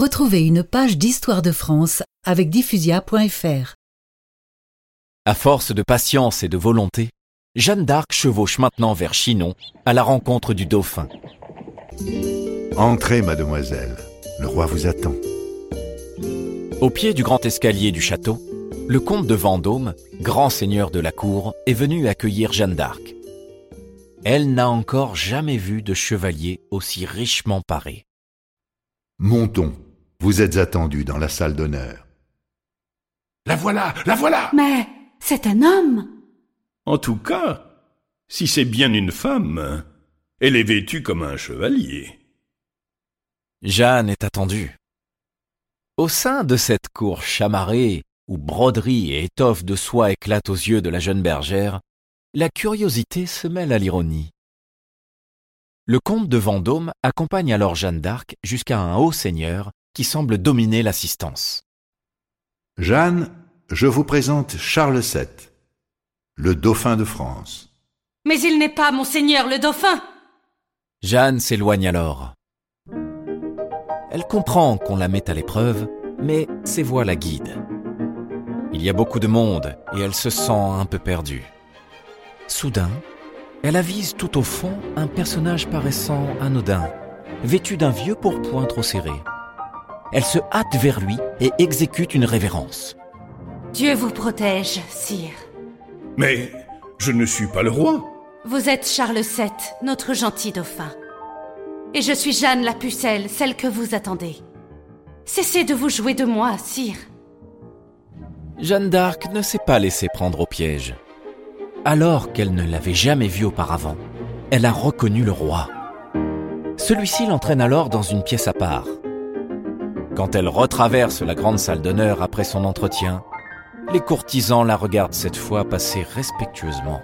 Retrouvez une page d'histoire de France avec diffusia.fr. À force de patience et de volonté, Jeanne d'Arc chevauche maintenant vers Chinon à la rencontre du dauphin. Entrez, mademoiselle. Le roi vous attend. Au pied du grand escalier du château, le comte de Vendôme, grand seigneur de la cour, est venu accueillir Jeanne d'Arc. Elle n'a encore jamais vu de chevalier aussi richement paré. Montons. Vous êtes attendu dans la salle d'honneur. La voilà, la voilà Mais c'est un homme En tout cas, si c'est bien une femme, elle est vêtue comme un chevalier. Jeanne est attendue. Au sein de cette cour chamarrée, où broderie et étoffe de soie éclatent aux yeux de la jeune bergère, la curiosité se mêle à l'ironie. Le comte de Vendôme accompagne alors Jeanne d'Arc jusqu'à un haut seigneur qui semble dominer l'assistance. Jeanne, je vous présente Charles VII, le dauphin de France. Mais il n'est pas, monseigneur, le dauphin Jeanne s'éloigne alors. Elle comprend qu'on la met à l'épreuve, mais ses voix la guident. Il y a beaucoup de monde et elle se sent un peu perdue. Soudain, elle avise tout au fond un personnage paraissant anodin, vêtu d'un vieux pourpoint trop serré. Elle se hâte vers lui et exécute une révérence. Dieu vous protège, sire. Mais je ne suis pas le roi. Vous êtes Charles VII, notre gentil dauphin. Et je suis Jeanne la pucelle, celle que vous attendez. Cessez de vous jouer de moi, sire. Jeanne d'Arc ne s'est pas laissée prendre au piège. Alors qu'elle ne l'avait jamais vu auparavant, elle a reconnu le roi. Celui-ci l'entraîne alors dans une pièce à part. Quand elle retraverse la grande salle d'honneur après son entretien, les courtisans la regardent cette fois passer respectueusement.